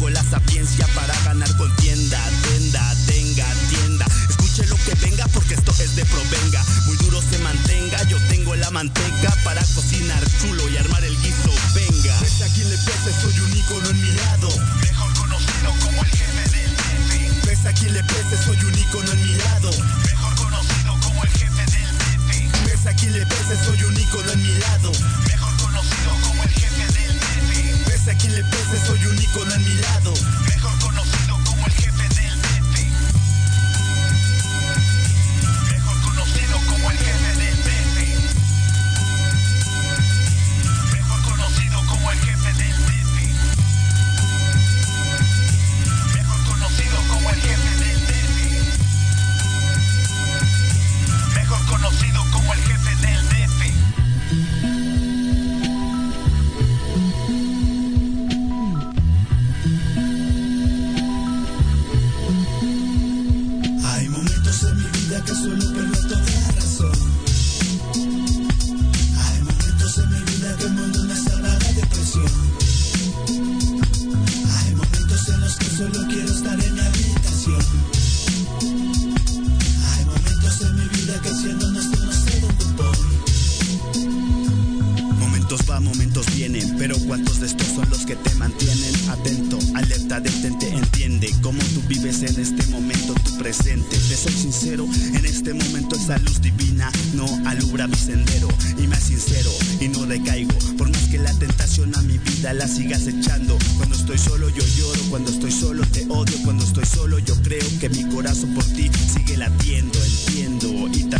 tengo la sapiencia para ganar contienda. Tienda, tenga, tienda. Escuche lo que venga porque esto es de provenga. Muy duro se mantenga, yo tengo la manteca para cocinar chulo y armar el guiso. Venga. Pese a quien le pese, soy un ícono en mi lado. Mejor conocido como el jefe del DF. Pese a quien le pese, soy un ícono en mi lado. Mejor conocido como el jefe del DF. Pese a quien le pese, soy un ícono en mi lado. Mejor Pese a quien le pese, soy un ícono en mi lado.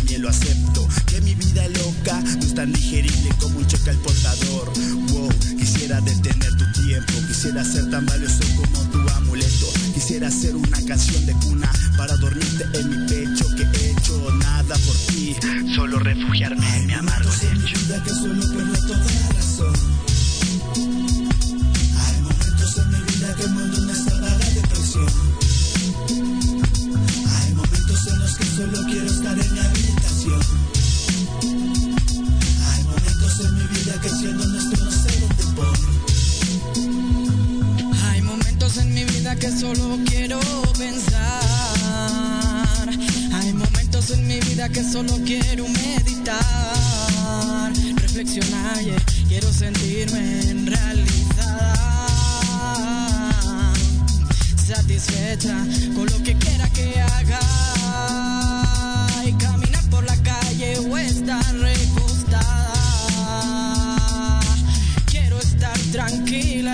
También acepto. Que mi vida loca no es tan digerible como un cheque al portador. Wow, quisiera detener tu tiempo, quisiera ser tan valioso como tu amuleto. Quisiera hacer una canción de cuna para dormirte en mi pecho que he hecho nada por ti, solo refugiarme en mi amargo vida que solo perder toda razón. Hay momentos en mi vida que mundo me salva de depresión. Hay momentos en los que solo quiero estar en mi habitación. Hay momentos en mi vida que siendo honesto no sé dónde voy. Hay momentos en mi vida que solo quiero pensar. Hay momentos en mi vida que solo quiero meditar. Reflexionar, quiero sentirme en realidad. Satisfecha con lo que quiera que haga. Tranquila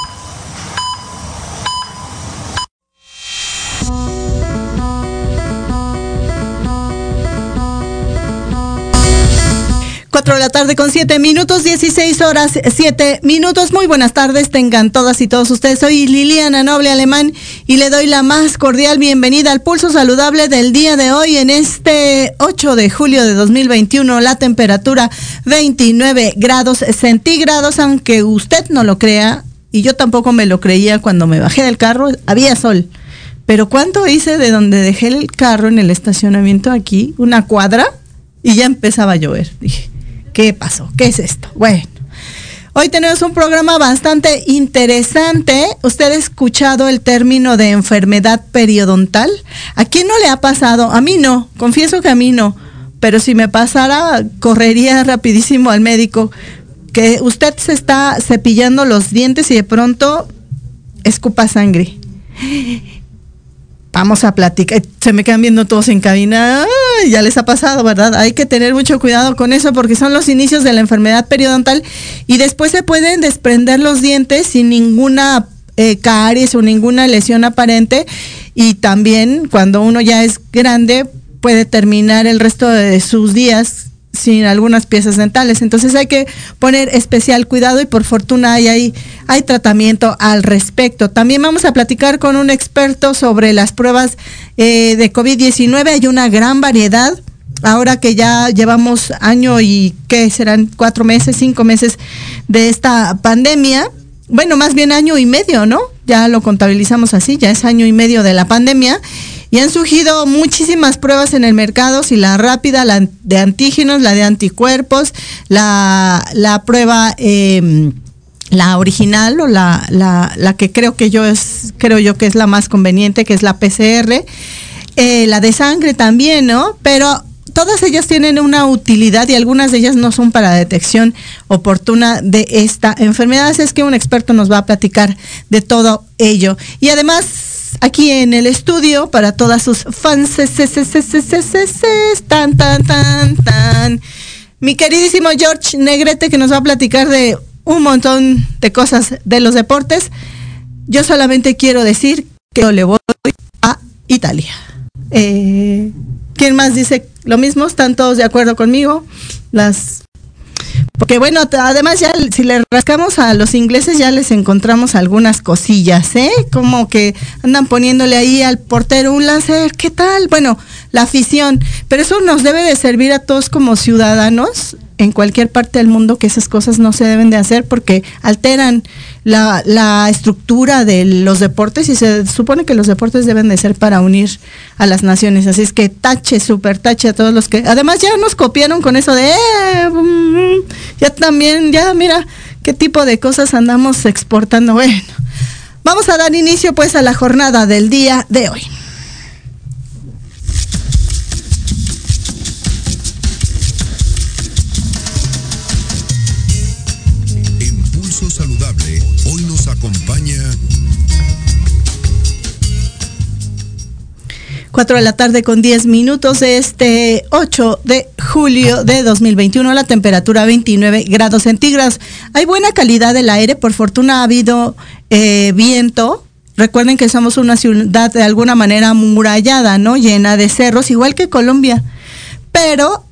4 de la tarde con 7 minutos, 16 horas 7 minutos. Muy buenas tardes, tengan todas y todos ustedes. Soy Liliana Noble Alemán y le doy la más cordial bienvenida al pulso saludable del día de hoy en este 8 de julio de 2021. La temperatura 29 grados centígrados, aunque usted no lo crea y yo tampoco me lo creía cuando me bajé del carro, había sol. Pero ¿cuánto hice de donde dejé el carro en el estacionamiento aquí? Una cuadra y ya empezaba a llover. Dije, ¿qué pasó? ¿Qué es esto? Bueno, hoy tenemos un programa bastante interesante. ¿Usted ha escuchado el término de enfermedad periodontal? ¿A quién no le ha pasado? A mí no, confieso que a mí no. Pero si me pasara, correría rapidísimo al médico. Que usted se está cepillando los dientes y de pronto escupa sangre vamos a platicar. Se me quedan viendo todos en cabina. ya les ha pasado, ¿verdad? Hay que tener mucho cuidado con eso porque son los inicios de la enfermedad periodontal y después se pueden desprender los dientes sin ninguna eh, caries o ninguna lesión aparente. Y también cuando uno ya es grande puede terminar el resto de sus días sin algunas piezas dentales. Entonces hay que poner especial cuidado y por fortuna hay, hay, hay tratamiento al respecto. También vamos a platicar con un experto sobre las pruebas eh, de COVID-19. Hay una gran variedad. Ahora que ya llevamos año y que serán cuatro meses, cinco meses de esta pandemia, bueno, más bien año y medio, ¿no? Ya lo contabilizamos así, ya es año y medio de la pandemia y han surgido muchísimas pruebas en el mercado, si la rápida, la de antígenos, la de anticuerpos, la, la prueba em, la original o la, la, la, que creo que yo es, creo yo que es la más conveniente, que es la PCR, eh, la de sangre también, ¿no? Pero todas ellas tienen una utilidad y algunas de ellas no son para detección oportuna de esta enfermedad. Así es que un experto nos va a platicar de todo ello. Y además, aquí en el estudio para todas sus fans. Tan, tan, tan, tan. Mi queridísimo George Negrete que nos va a platicar de un montón de cosas de los deportes. Yo solamente quiero decir que yo le voy a Italia. Eh, ¿Quién más dice lo mismo? ¿Están todos de acuerdo conmigo? Las porque bueno, además ya si le rascamos a los ingleses ya les encontramos algunas cosillas, ¿eh? Como que andan poniéndole ahí al portero un láser, ¿qué tal? Bueno, la afición, pero eso nos debe de servir a todos como ciudadanos en cualquier parte del mundo que esas cosas no se deben de hacer porque alteran la, la, estructura de los deportes y se supone que los deportes deben de ser para unir a las naciones. Así es que tache, super tache a todos los que... Además ya nos copiaron con eso de... Eh, mm, ya también, ya mira qué tipo de cosas andamos exportando. Bueno, vamos a dar inicio pues a la jornada del día de hoy. Acompaña 4 de la tarde con 10 minutos de este 8 de julio de 2021, la temperatura 29 grados centígrados. Hay buena calidad del aire, por fortuna ha habido eh, viento. Recuerden que somos una ciudad de alguna manera murallada, ¿no? Llena de cerros, igual que Colombia. Pero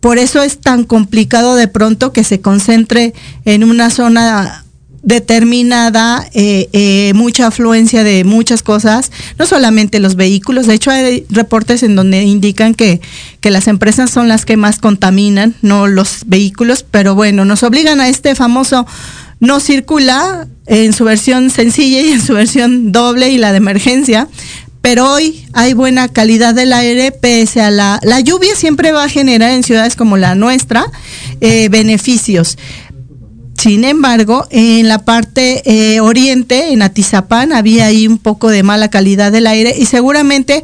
por eso es tan complicado de pronto que se concentre en una zona determinada eh, eh, mucha afluencia de muchas cosas, no solamente los vehículos, de hecho hay reportes en donde indican que, que las empresas son las que más contaminan, no los vehículos, pero bueno, nos obligan a este famoso no circula en su versión sencilla y en su versión doble y la de emergencia, pero hoy hay buena calidad del aire pese a la, la lluvia siempre va a generar en ciudades como la nuestra eh, beneficios. Sin embargo, en la parte eh, oriente, en Atizapán, había ahí un poco de mala calidad del aire y seguramente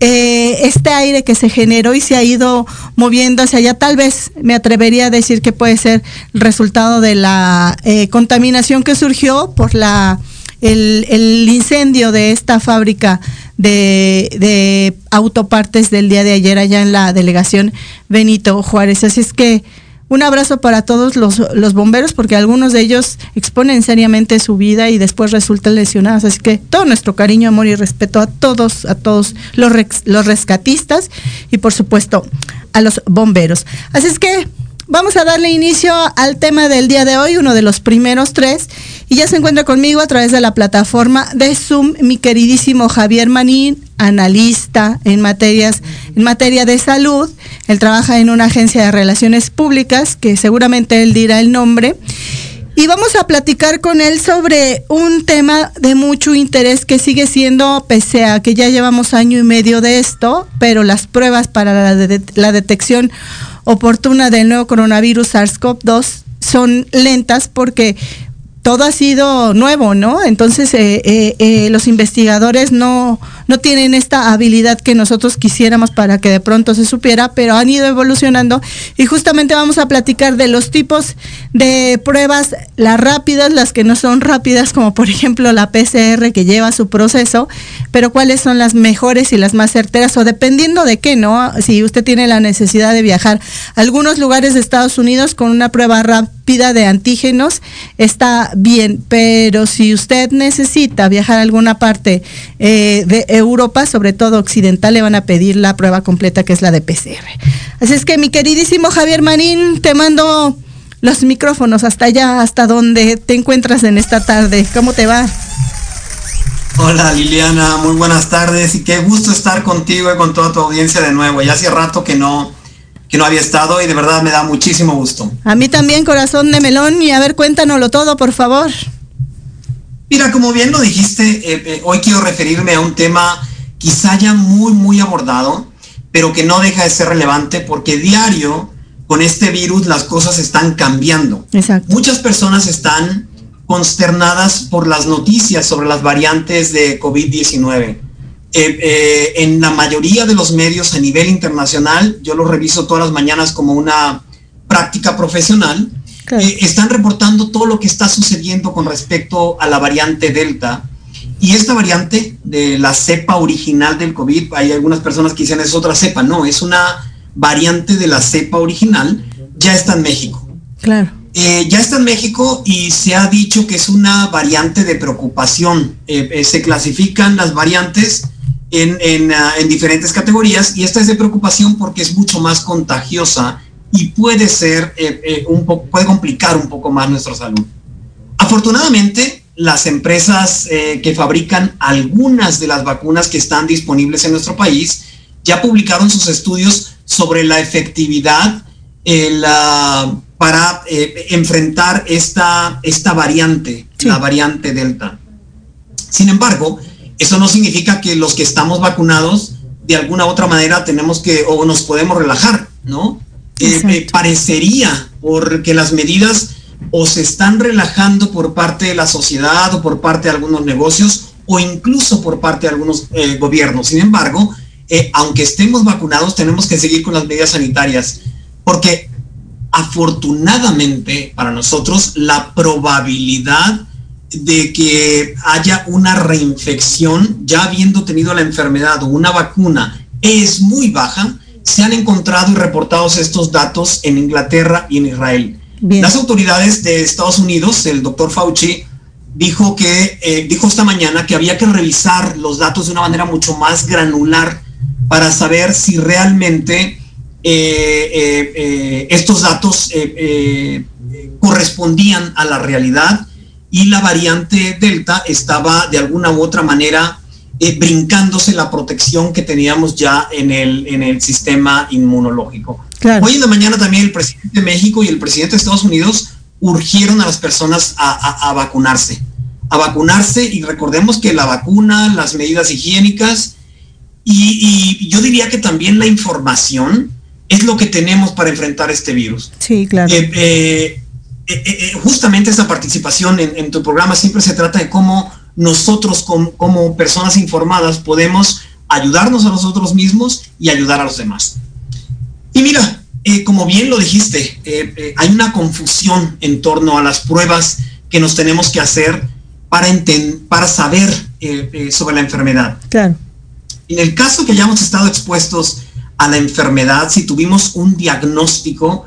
eh, este aire que se generó y se ha ido moviendo hacia allá, tal vez me atrevería a decir que puede ser resultado de la eh, contaminación que surgió por la el, incendio de esta fábrica de, de autopartes del día de ayer allá en la delegación Benito Juárez. Así es que un abrazo para todos los, los, bomberos porque algunos de ellos exponen seriamente su vida y después resultan lesionados. Así que todo nuestro cariño, amor y respeto a todos, a todos los, los rescatistas y por supuesto a los bomberos. Así es que vamos a darle inicio al tema del día de hoy, uno de los primeros tres. Y ya se encuentra conmigo a través de la plataforma de Zoom mi queridísimo Javier Manín, analista en materias en materia de salud. Él trabaja en una agencia de relaciones públicas que seguramente él dirá el nombre. Y vamos a platicar con él sobre un tema de mucho interés que sigue siendo, pese a que ya llevamos año y medio de esto, pero las pruebas para la, la detección oportuna del nuevo coronavirus SARS-CoV-2 son lentas porque todo ha sido nuevo, ¿no? Entonces eh, eh, eh, los investigadores no, no tienen esta habilidad que nosotros quisiéramos para que de pronto se supiera, pero han ido evolucionando y justamente vamos a platicar de los tipos de pruebas, las rápidas, las que no son rápidas, como por ejemplo la PCR que lleva su proceso, pero cuáles son las mejores y las más certeras o dependiendo de qué, ¿no? Si usted tiene la necesidad de viajar a algunos lugares de Estados Unidos con una prueba rápida de antígenos, está bien, pero si usted necesita viajar a alguna parte eh, de Europa, sobre todo occidental, le van a pedir la prueba completa que es la de PCR. Así es que mi queridísimo Javier Marín, te mando los micrófonos hasta allá, hasta donde te encuentras en esta tarde. ¿Cómo te va? Hola Liliana, muy buenas tardes y qué gusto estar contigo y con toda tu audiencia de nuevo. Ya hace rato que no, que no había estado y de verdad me da muchísimo gusto. A mí también, corazón de melón, y a ver, cuéntanoslo todo, por favor. Mira, como bien lo dijiste, eh, eh, hoy quiero referirme a un tema quizá ya muy, muy abordado, pero que no deja de ser relevante porque diario con este virus las cosas están cambiando. Exacto. Muchas personas están consternadas por las noticias sobre las variantes de COVID-19. Eh, en la mayoría de los medios a nivel internacional, yo lo reviso todas las mañanas como una práctica profesional, eh, están reportando todo lo que está sucediendo con respecto a la variante Delta. Y esta variante de la cepa original del COVID, hay algunas personas que dicen es otra cepa, no, es una variante de la cepa original, ya está en México. Claro. Eh, ya está en México y se ha dicho que es una variante de preocupación. Eh, se clasifican las variantes en, en, uh, en, diferentes categorías y esta es de preocupación porque es mucho más contagiosa y puede ser eh, eh, un poco, puede complicar un poco más nuestra salud. Afortunadamente, las empresas eh, que fabrican algunas de las vacunas que están disponibles en nuestro país ya publicaron sus estudios sobre la efectividad la, para enfrentar esta, esta variante, sí. la variante Delta. Sin embargo, eso no significa que los que estamos vacunados de alguna u otra manera tenemos que o nos podemos relajar, ¿no? Eh, eh, parecería porque las medidas o se están relajando por parte de la sociedad o por parte de algunos negocios o incluso por parte de algunos eh, gobiernos. Sin embargo, eh, aunque estemos vacunados, tenemos que seguir con las medidas sanitarias porque afortunadamente para nosotros la probabilidad de que haya una reinfección ya habiendo tenido la enfermedad o una vacuna es muy baja se han encontrado y reportado estos datos en Inglaterra y en Israel. Bien. Las autoridades de Estados Unidos, el doctor Fauci, dijo que eh, dijo esta mañana que había que revisar los datos de una manera mucho más granular para saber si realmente eh, eh, estos datos correspondían a la realidad y la variante Delta estaba de alguna u otra manera eh, brincándose la protección que teníamos ya en el, en el sistema inmunológico. Claro. Hoy en la mañana también el presidente de México y el presidente de Estados Unidos urgieron a las personas a, a, a vacunarse, a vacunarse y recordemos que la vacuna, las medidas higiénicas y, y, yo diría que también la información es lo que tenemos para enfrentar este virus. Sí, claro. Eh, eh, eh, justamente esta participación en, en tu programa siempre se trata de cómo nosotros como, como, personas informadas podemos ayudarnos a nosotros mismos y ayudar a los demás. Y mira, eh, como bien lo dijiste, eh, eh, hay una confusión en torno a las pruebas que nos tenemos que hacer para, para saber eh, sobre la enfermedad. Claro. En el caso que hayamos estado expuestos a la enfermedad, si tuvimos un diagnóstico,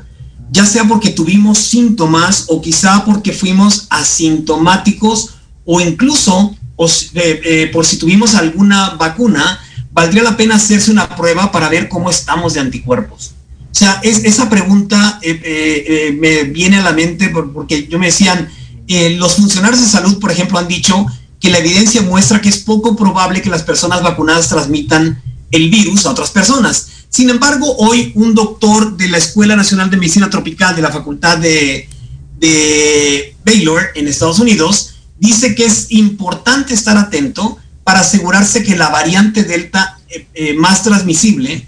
ya sea porque tuvimos síntomas o quizá porque fuimos asintomáticos o incluso eh, eh, por si tuvimos alguna vacuna, valdría la pena hacerse una prueba para ver cómo estamos de anticuerpos. O sea, es, esa pregunta eh, me viene a la mente porque yo me decían, los funcionarios de salud, por ejemplo, han dicho que la evidencia muestra que es poco probable que las personas vacunadas transmitan el virus a otras personas. Sin embargo, hoy un doctor de la Escuela Nacional de Medicina Tropical de la Facultad de, de Baylor en Estados Unidos dice que es importante estar atento para asegurarse que la variante Delta más transmisible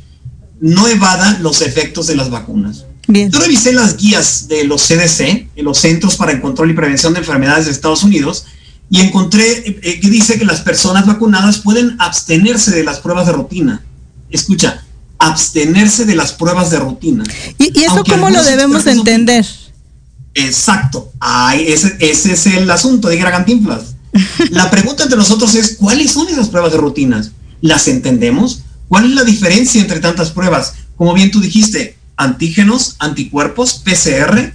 no evada los efectos de las vacunas. Yo revisé las guías de los CDC, los Centros para el Control y Prevención de Enfermedades de Estados Unidos, y encontré eh, que dice que las personas vacunadas pueden abstenerse de las pruebas de rutina. Escucha, abstenerse de las pruebas de rutina. ¿Y, eso cómo lo debemos entender? Exacto, ese, ese, es el asunto de Gragantinflas. La pregunta entre nosotros es, ¿cuáles son esas pruebas de rutinas? ¿Las entendemos? ¿Cuál es la diferencia entre tantas pruebas? Como bien tú dijiste, antígenos, anticuerpos, PCR.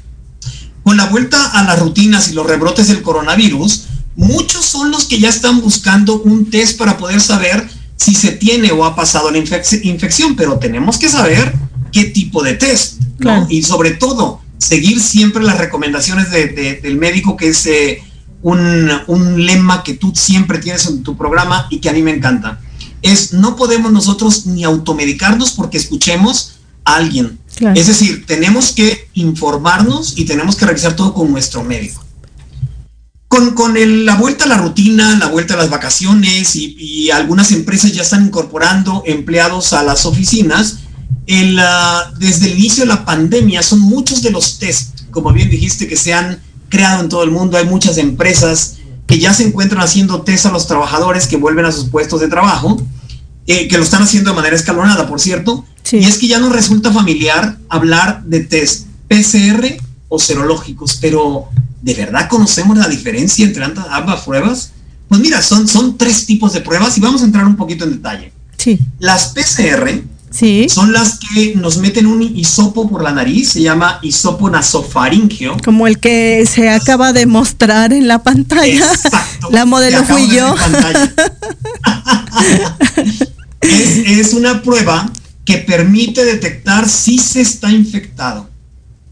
Con la vuelta a las rutinas y los rebrotes del coronavirus, muchos son los que ya están buscando un test para poder saber si se tiene o ha pasado la infección, pero tenemos que saber qué tipo de test, Y sobre todo, seguir siempre las recomendaciones del médico, que es eh, un, un lema que tú siempre tienes en tu programa y que a mí me encanta es no podemos nosotros ni automedicarnos porque escuchemos a alguien. Es decir, tenemos que informarnos y tenemos que revisar todo con nuestro médico. Con, con la vuelta a la rutina, la vuelta a las vacaciones y, algunas empresas ya están incorporando empleados a las oficinas, desde el inicio de la pandemia son muchos de los test, como bien dijiste, que se han creado en todo el mundo. Hay muchas empresas que ya se encuentran haciendo test a los trabajadores que vuelven a sus puestos de trabajo, eh, que lo están haciendo de manera escalonada, por cierto, y es que ya no resulta familiar hablar de test PCR o serológicos, pero ¿de verdad conocemos la diferencia entre ambas pruebas? Pues mira, son, son tres tipos de pruebas y vamos a entrar un poquito en detalle. Sí. Las PCR son las que nos meten un hisopo por la nariz, se llama hisopo nasofaringeo. Como el que se acaba de mostrar en la pantalla. La modelo fui yo. es, una prueba que permite detectar si se está infectado,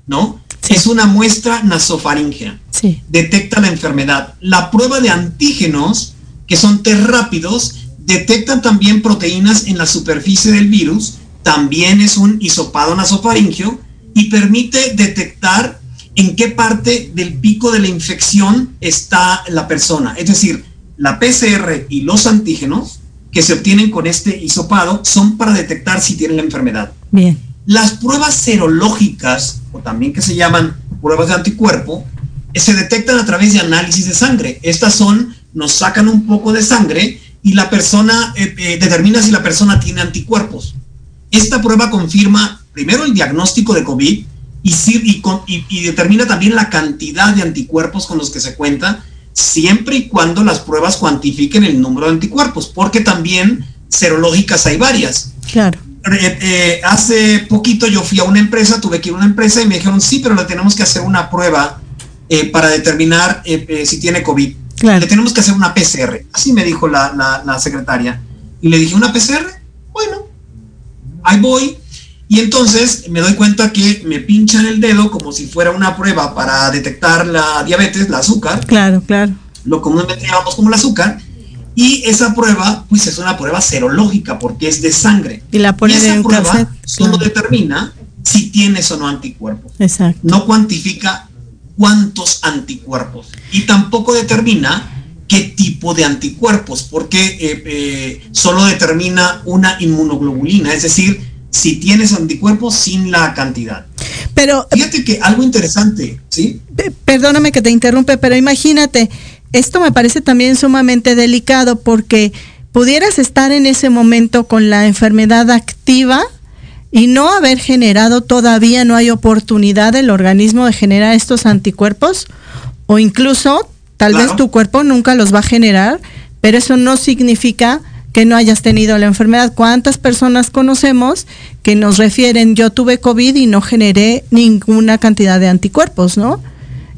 ¿no? Es una muestra nasofaringea. Sí. Detecta la enfermedad. La prueba de antígenos, que son test rápidos, detectan también proteínas en la superficie del virus, también es un hisopado nasofaringio y permite detectar en qué parte del pico de la infección está la persona. Es decir, la PCR y los antígenos que se obtienen con este hisopado son para detectar si tienen la enfermedad. Bien. Las pruebas serológicas, o también que se llaman pruebas de anticuerpo, se detectan a través de análisis de sangre. Estas son, nos sacan un poco de sangre y la persona eh, eh, determina si la persona tiene anticuerpos. Esta prueba confirma primero el diagnóstico de COVID y, y, determina también la cantidad de anticuerpos con los que se cuenta, siempre y cuando las pruebas cuantifiquen el número de anticuerpos, porque también serológicas hay varias. Claro. Eh, hace poquito yo fui a una empresa, tuve que ir a una empresa y me dijeron, sí, pero le tenemos que hacer una prueba para determinar si tiene COVID. Le tenemos que hacer una PCR. Así me dijo la, secretaria. Y le dije, ¿una PCR? Bueno, ahí voy. Y entonces me doy cuenta que me pinchan el dedo como si fuera una prueba para detectar la diabetes, la azúcar. Claro, claro. Lo comúnmente llamamos como el azúcar. Y esa prueba, pues es una prueba serológica porque es de sangre. Y la pone esa prueba solo determina si tienes o no anticuerpos. Exacto. No cuantifica cuántos anticuerpos y tampoco determina qué tipo de anticuerpos, porque eh, eh, solo determina una inmunoglobulina, es decir, si tienes anticuerpos sin la cantidad. Pero fíjate que algo interesante, ¿sí? Perdóname que te interrumpe, pero imagínate, esto me parece también sumamente delicado porque pudieras estar en ese momento con la enfermedad activa, y no haber generado todavía, no hay oportunidad del organismo de generar estos anticuerpos o incluso tal vez tu cuerpo nunca los va a generar, pero eso no significa que no hayas tenido la enfermedad. ¿Cuántas personas conocemos que nos refieren yo tuve COVID y no generé ninguna cantidad de anticuerpos, ¿no?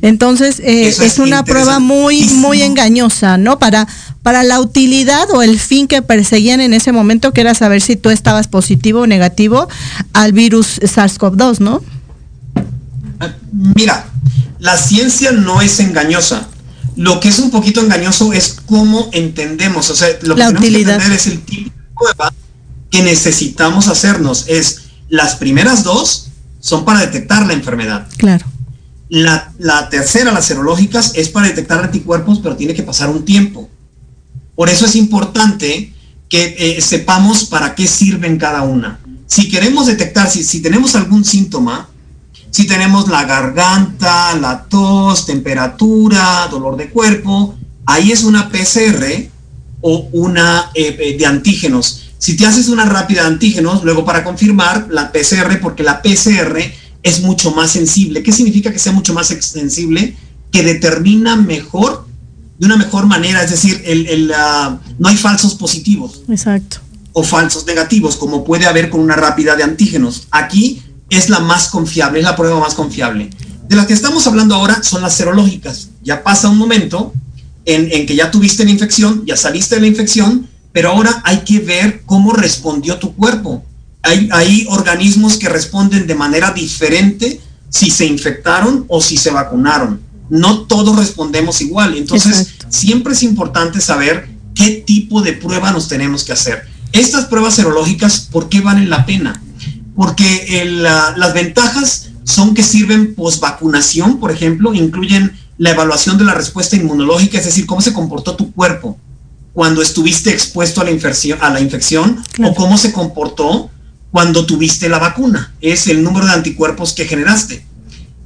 Entonces eh, es, una prueba muy muy engañosa, ¿no? Para para la utilidad o el fin que perseguían en ese momento, que era saber si tú estabas positivo o negativo al virus SARS-CoV-2, ¿no? Mira, la ciencia no es engañosa. Lo que es un poquito engañoso es cómo entendemos, o sea, lo que tenemos que entender es el tipo de prueba que necesitamos hacernos. Es las primeras dos son para detectar la enfermedad. Claro. La, tercera, las serológicas, es para detectar anticuerpos, pero tiene que pasar un tiempo. Por eso es importante que eh, sepamos para qué sirven cada una. Si queremos detectar, si, si tenemos algún síntoma, si tenemos la garganta, la tos, temperatura, dolor de cuerpo, ahí es una PCR o una eh, eh, de antígenos. Si te haces una rápida de antígenos, luego para confirmar la PCR, porque la PCR es mucho más sensible. ¿Qué significa que sea mucho más sensible? Que determina mejor, de una mejor manera, es decir, el, no hay falsos positivos. Exacto. O falsos negativos, como puede haber con una rápida de antígenos. Aquí es la más confiable, es la prueba más confiable. De las que estamos hablando ahora son las serológicas. Ya pasa un momento en, que ya tuviste la infección, ya saliste de la infección, pero ahora hay que ver cómo respondió tu cuerpo. Hay, hay organismos que responden de manera diferente si se infectaron o si se vacunaron. No todos respondemos igual. Entonces, siempre es importante saber qué tipo de prueba nos tenemos que hacer. Estas pruebas serológicas, ¿por qué valen la pena? porque las ventajas son que sirven post vacunación, por ejemplo, incluyen la evaluación de la respuesta inmunológica, es decir, cómo se comportó tu cuerpo cuando estuviste expuesto a la, infección, a la infección o cómo se comportó cuando tuviste la vacuna. Es el número de anticuerpos que generaste.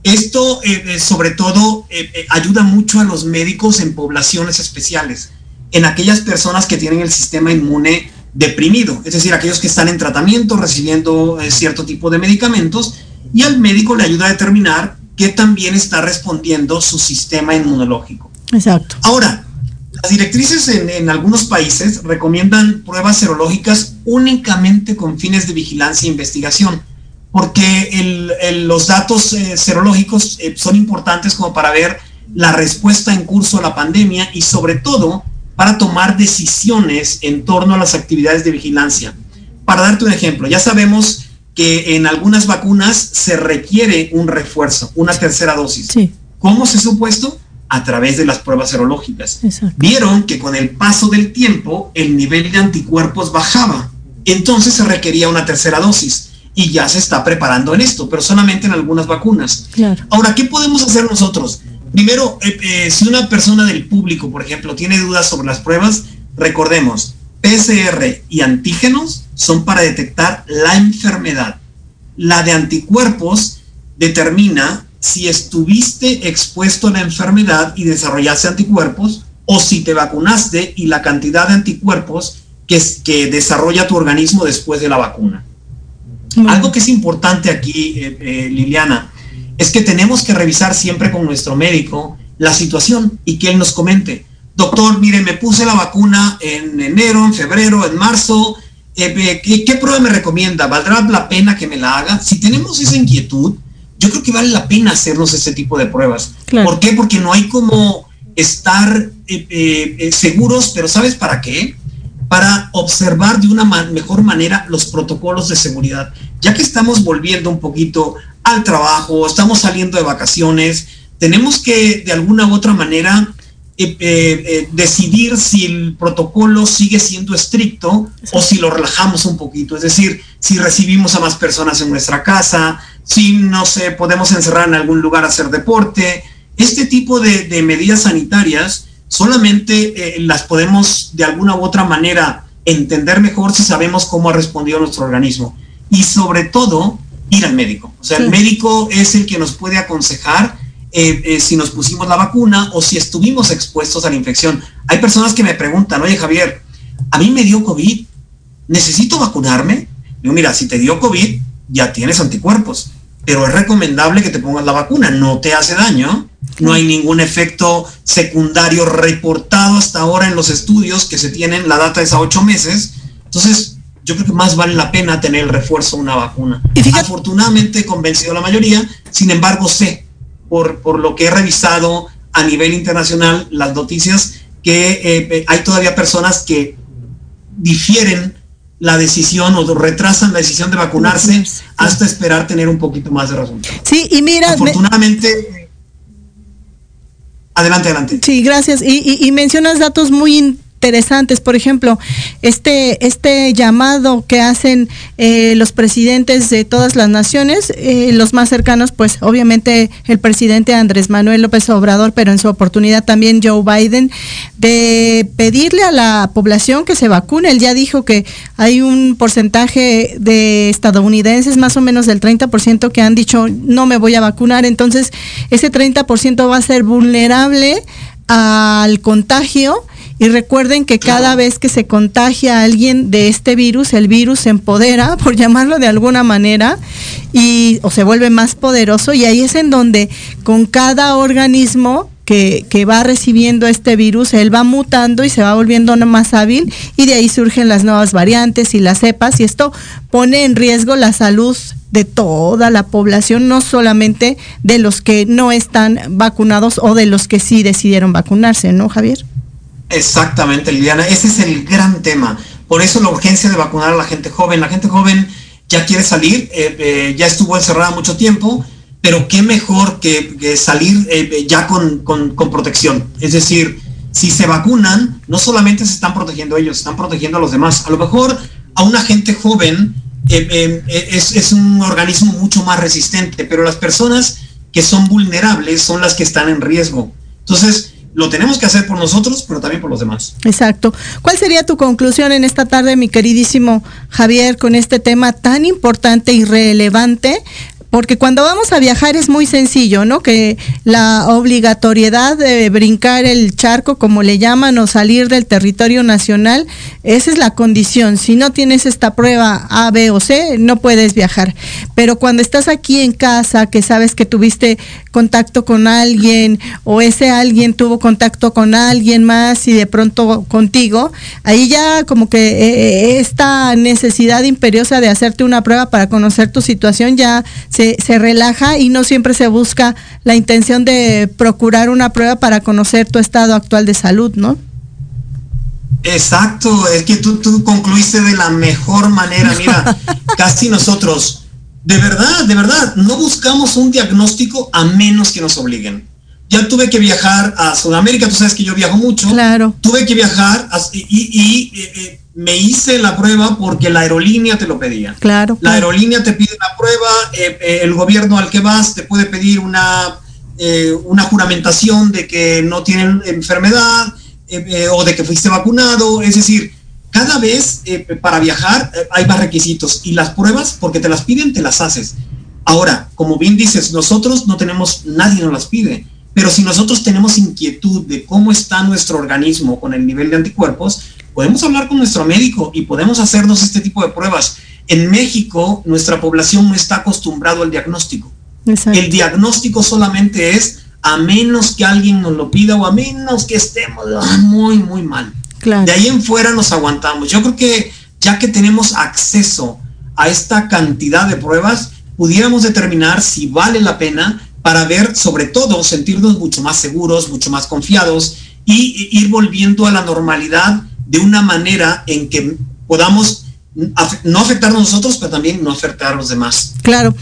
Esto, eh, eh, sobre todo, eh, ayuda mucho a los médicos en poblaciones especiales, en aquellas personas que tienen el sistema inmune deprimido, es decir, aquellos que están en tratamiento, recibiendo eh, cierto tipo de medicamentos, y al médico le ayuda a determinar qué también está respondiendo su sistema inmunológico. Exacto. Ahora, las directrices en, algunos países recomiendan pruebas serológicas únicamente con fines de vigilancia e investigación, porque los datos eh, serológicos eh, son importantes como para ver la respuesta en curso a la pandemia y sobre todo para tomar decisiones en torno a las actividades de vigilancia. Para darte un ejemplo, ya sabemos que en algunas vacunas se requiere un refuerzo, una tercera dosis. ¿Cómo se supuesto? A través de las pruebas serológicas. Vieron que con el paso del tiempo el nivel de anticuerpos bajaba. Entonces se requería una tercera dosis y ya se está preparando en esto, pero solamente en algunas vacunas. Ahora, ¿qué podemos hacer nosotros? Primero, eh, eh, si una persona del público, por ejemplo, tiene dudas sobre las pruebas, recordemos, PCR y antígenos son para detectar la enfermedad. La de anticuerpos determina si estuviste expuesto a la enfermedad y desarrollaste anticuerpos o si te vacunaste y la cantidad de anticuerpos que, que desarrolla tu organismo después de la vacuna. Algo que es importante aquí, eh, Liliana, es que tenemos que revisar siempre con nuestro médico la situación y que él nos comente, doctor, mire, me puse la vacuna en enero, en febrero, en marzo, eh, ¿qué, prueba me recomienda? ¿Valdrá la pena que me la haga? Si tenemos esa inquietud, yo creo que vale la pena hacernos ese tipo de pruebas. ¿Por qué? Porque no hay como estar eh, eh, seguros, pero ¿sabes para qué? Para observar de una mejor manera los protocolos de seguridad. Ya que estamos volviendo un poquito al trabajo, estamos saliendo de vacaciones, tenemos que de alguna u otra manera eh, eh, eh, decidir si el protocolo sigue siendo estricto o si lo relajamos un poquito, es decir, si recibimos a más personas en nuestra casa, si no sé, podemos encerrar en algún lugar a hacer deporte, este tipo de, medidas sanitarias solamente las podemos de alguna u otra manera entender mejor si sabemos cómo ha respondido nuestro organismo. Y sobre todo, ir al médico. O sea, el médico es el que nos puede aconsejar eh, eh, si nos pusimos la vacuna o si estuvimos expuestos a la infección. Hay personas que me preguntan, oye Javier, a mí me dio COVID, ¿necesito vacunarme? Digo, mira, si te dio COVID, ya tienes anticuerpos, pero es recomendable que te pongas la vacuna, no te hace daño, no hay ningún efecto secundario reportado hasta ahora en los estudios que se tienen, la data es a ocho meses, entonces yo creo que más vale la pena tener el refuerzo de una vacuna. Afortunadamente convencido la mayoría, sin embargo sé por, por lo que he revisado a nivel internacional, las noticias, que eh, hay todavía personas que difieren la decisión o retrasan la decisión de vacunarse hasta esperar tener un poquito más de resultados. Sí, y mira, afortunadamente, adelante, adelante. Sí, gracias. Y, y, y mencionas datos muy interesantes. Por ejemplo, este, este llamado que hacen eh, los presidentes de todas las naciones, eh, los más cercanos, pues obviamente el presidente Andrés Manuel López Obrador, pero en su oportunidad también Joe Biden, de pedirle a la población que se vacune. Él ya dijo que hay un porcentaje de estadounidenses, más o menos del 30%, que han dicho no me voy a vacunar. Entonces, ese 30% va a ser vulnerable al contagio y recuerden que cada vez que se contagia a alguien de este virus, el virus se empodera, por llamarlo de alguna manera, y o se vuelve más poderoso y ahí es en donde con cada organismo que, que, va recibiendo este virus, él va mutando y se va volviendo más hábil y de ahí surgen las nuevas variantes y las cepas y esto pone en riesgo la salud de toda la población, no solamente de los que no están vacunados o de los que sí decidieron vacunarse, ¿no, Javier? Exactamente, Liliana. Ese es el gran tema. Por eso la urgencia de vacunar a la gente joven. La gente joven ya quiere salir, eh, eh, ya estuvo encerrada mucho tiempo, pero qué mejor que, salir eh, ya con, con, con, protección. Es decir, si se vacunan, no solamente se están protegiendo ellos, están protegiendo a los demás. A lo mejor a una gente joven es, es un organismo mucho más resistente, pero las personas que son vulnerables son las que están en riesgo. Entonces, lo tenemos que hacer por nosotros, pero también por los demás. Exacto. ¿Cuál sería tu conclusión en esta tarde, mi queridísimo Javier, con este tema tan importante y relevante? Porque cuando vamos a viajar es muy sencillo, ¿no? Que la obligatoriedad de brincar el charco, como le llaman, o salir del territorio nacional, esa es la condición. Si no tienes esta prueba A, B o C, no puedes viajar. Pero cuando estás aquí en casa, que sabes que tuviste contacto con alguien o ese alguien tuvo contacto con alguien más y de pronto contigo, ahí ya como que eh, esta necesidad imperiosa de hacerte una prueba para conocer tu situación ya se, se, relaja y no siempre se busca la intención de procurar una prueba para conocer tu estado actual de salud, ¿no? Exacto, es que tú, tú concluiste de la mejor manera, mira, casi nosotros de verdad, de verdad, no buscamos un diagnóstico a menos que nos obliguen. Ya tuve que viajar a Sudamérica, tú sabes que yo viajo mucho. Claro. Tuve que viajar a, y, y eh, me hice la prueba porque la aerolínea te lo pedía. Claro. La aerolínea te pide la prueba, eh, eh, el gobierno al que vas te puede pedir una, una juramentación de que no tienen enfermedad o de que fuiste vacunado. Es decir, cada vez eh, para viajar eh, hay más requisitos y las pruebas, porque te las piden, te las haces. Ahora, como bien dices, nosotros no tenemos, nadie nos las pide, pero si nosotros tenemos inquietud de cómo está nuestro organismo con el nivel de anticuerpos, podemos hablar con nuestro médico y podemos hacernos este tipo de pruebas. En México, nuestra población no está acostumbrado al diagnóstico. Exacto. El diagnóstico solamente es a menos que alguien nos lo pida o a menos que estemos muy, muy mal. Claro. De ahí en fuera nos aguantamos. Yo creo que ya que tenemos acceso a esta cantidad de pruebas, pudiéramos determinar si vale la pena para ver, sobre todo, sentirnos mucho más seguros, mucho más confiados y ir volviendo a la normalidad de una manera en que podamos no afectarnos nosotros, pero también no afectar a los demás. Claro.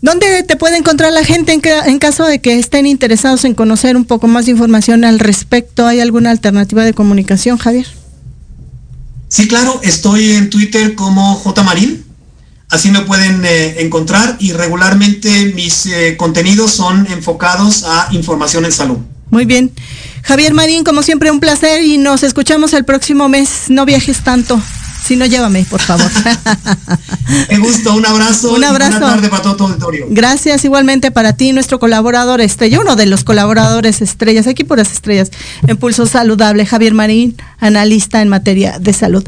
¿Dónde te puede encontrar la gente en, que, en, caso de que estén interesados en conocer un poco más de información al respecto? ¿Hay alguna alternativa de comunicación, Javier? Sí, claro, estoy en Twitter como J Marín. Así me pueden eh, encontrar y regularmente mis eh, contenidos son enfocados a información en salud. Muy bien. Javier Marín, como siempre, un placer y nos escuchamos el próximo mes. No viajes tanto. Si no, llévame, por favor. Me gusto, un abrazo. Un abrazo. Buenas tardes para todo tu auditorio. Gracias igualmente para ti, nuestro colaborador estrella, uno de los colaboradores estrellas, aquí por las estrellas, en Pulso Saludable, Javier Marín, analista en materia de salud.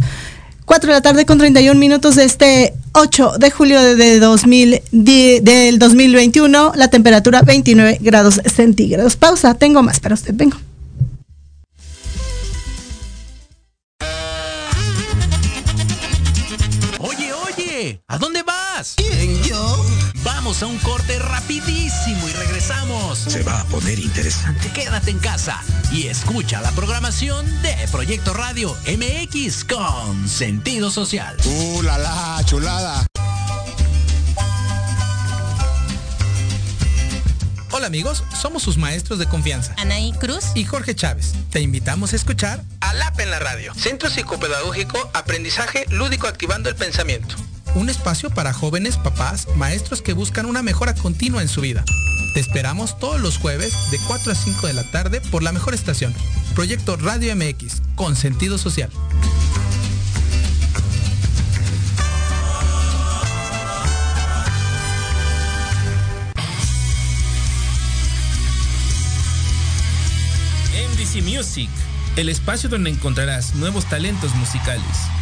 4 de la tarde con 31 minutos de este 8 de julio de 2000, de, del 2021, la temperatura 29 grados centígrados. Pausa, tengo más para usted, vengo. ¿A dónde vas? ¿Quién, yo? Vamos a un corte rapidísimo y regresamos. Se va a poner interesante. Quédate en casa y escucha la programación de Proyecto Radio MX con sentido social. ¡Uh, la, la chulada! Hola amigos, somos sus maestros de confianza. Anaí Cruz y Jorge Chávez. Te invitamos a escuchar Alap en la radio. Centro Psicopedagógico Aprendizaje Lúdico Activando el Pensamiento. Un espacio para jóvenes, papás, maestros que buscan una mejora continua en su vida. Te esperamos todos los jueves de 4 a 5 de la tarde por la mejor estación. Proyecto Radio MX, con sentido social. MDC Music, el espacio donde encontrarás nuevos talentos musicales.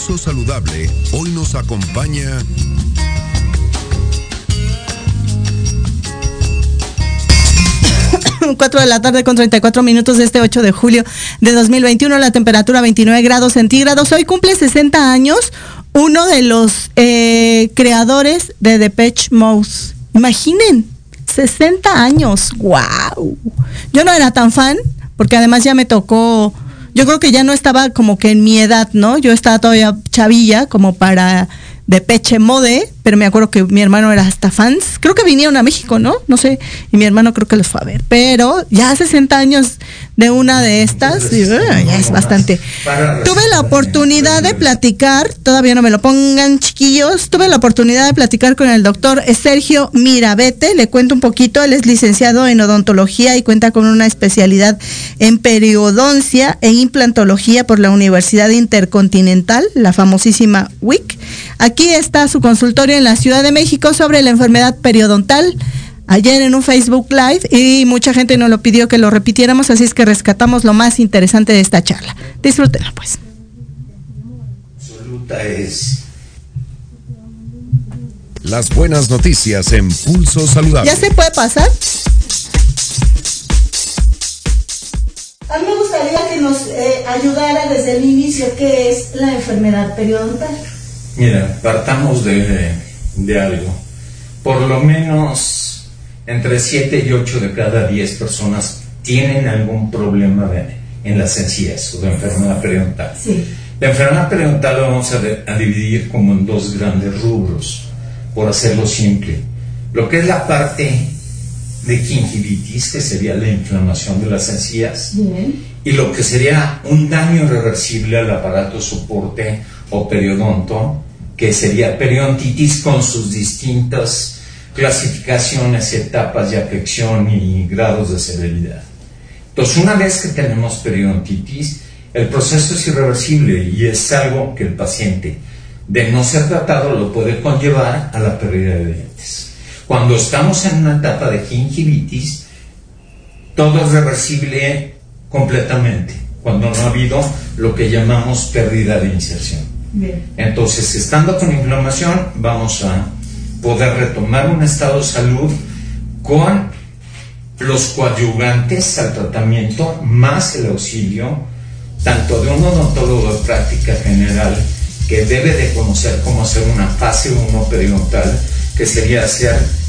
Saludable, hoy nos acompaña... Cuatro de la tarde con 34 minutos de este 8 de julio de 2021, la temperatura 29 grados centígrados. Hoy cumple 60 años uno de los eh, creadores de Depeche Mode. Imaginen, 60 años, wow. Yo no era tan fan, porque además ya me tocó, yo creo que ya no estaba como que en mi edad, ¿no? Yo estaba todavía chavilla como para Depeche Mode, pero me acuerdo que mi hermano era hasta fans. Creo que vinieron a México, ¿no? No sé. Y mi hermano creo que los fue a ver. Pero ya 60 años de una de estas, uh, ya es bastante. Tuve la oportunidad de platicar, todavía no me lo pongan chiquillos, tuve la oportunidad de platicar con el doctor Sergio Mirabete. Le cuento un poquito, él es licenciado en odontología y cuenta con una especialidad en periodoncia e implantología por la Universidad Intercontinental, la famosísima WIC. Aquí está su consultorio en la Ciudad de México sobre la enfermedad periodontal. Ayer en un Facebook Live y mucha gente nos lo pidió que lo repitiéramos, así es que rescatamos lo más interesante de esta charla. Disfrútenla pues. Absoluta es Las buenas noticias en Pulso Saludable. ¿Ya se puede pasar? A mí me gustaría que nos eh, ayudara desde el inicio qué es la enfermedad periodontal. Mira, partamos de, de algo. Por lo menos entre 7 y 8 de cada 10 personas tienen algún problema de- en las encías o de enfermedad periodontal. Sí. La enfermedad periodontal la vamos a, de- a dividir como en dos grandes rubros, por hacerlo simple. Lo que es la parte de gingivitis, que sería la inflamación de las encías, Bien. y lo que sería un daño irreversible al aparato soporte o periodonto, que sería periodontitis con sus distintas clasificaciones, etapas de afección y grados de severidad. Entonces, una vez que tenemos periodontitis, el proceso es irreversible y es algo que el paciente, de no ser tratado, lo puede conllevar a la pérdida de dientes. Cuando estamos en una etapa de gingivitis, todo es reversible completamente, cuando no ha habido lo que llamamos pérdida de inserción. Bien. Entonces, estando con inflamación, vamos a poder retomar un estado de salud con los coadyuvantes al tratamiento más el auxilio tanto de un odontólogo de práctica general que debe de conocer cómo hacer una fase 1 periodontal, que sería hacer,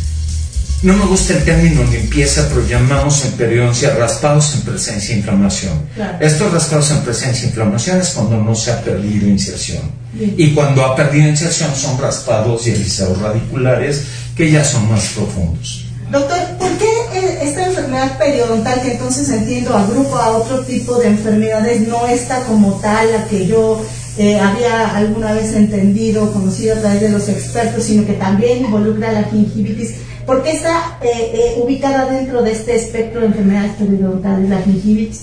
no me gusta el término limpieza, pero llamamos en periodoncia raspados en presencia de inflamación. Claro. Estos raspados en presencia de inflamación es cuando no se ha perdido inserción. Bien. Y cuando ha perdido inserción son raspados y alisados radiculares que ya son más profundos. Doctor, ¿por qué eh, esta enfermedad periodontal, que entonces entiendo agrupa a otro tipo de enfermedades, no está como tal la que yo eh, había alguna vez entendido, conocido a través de los expertos, sino que también involucra la gingivitis? ¿Por qué está eh, eh, ubicada dentro de este espectro de enfermedades periodontales la gingivitis?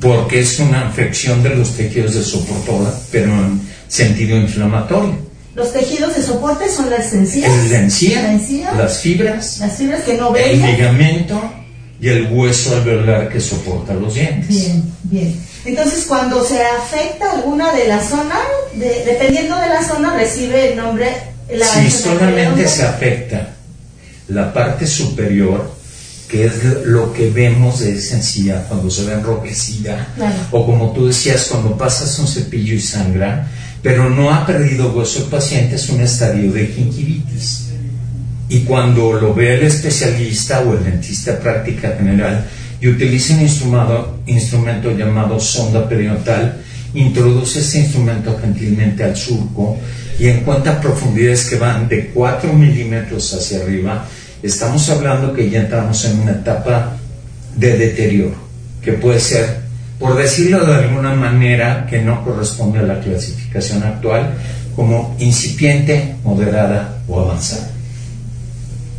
Porque es una infección de los tejidos de soportola, pero en sentido inflamatorio. Los tejidos de soporte son las encías, El la encía, la encía, las fibras, las fibras que no el ven. ligamento y el hueso alveolar que soporta los dientes. Bien, bien. Entonces, cuando se afecta alguna de las zonas, de- dependiendo de la zona, recibe el nombre. La si solamente se afecta la parte superior, que es lo que vemos de esa encía cuando se ve enrojecida, Claro. o como tú decías, cuando pasas un cepillo y sangra, pero no ha perdido hueso el paciente, es un estadio de gingivitis. Y cuando lo ve el especialista o el dentista de práctica general y utiliza un instrumento, instrumento llamado sonda periodontal, introduce ese instrumento gentilmente al surco y encuentra profundidades que van de 4 milímetros hacia arriba. Estamos hablando que ya entramos en una etapa de deterioro, que puede ser, por decirlo de alguna manera, que no corresponde a la clasificación actual, como incipiente, moderada o avanzada.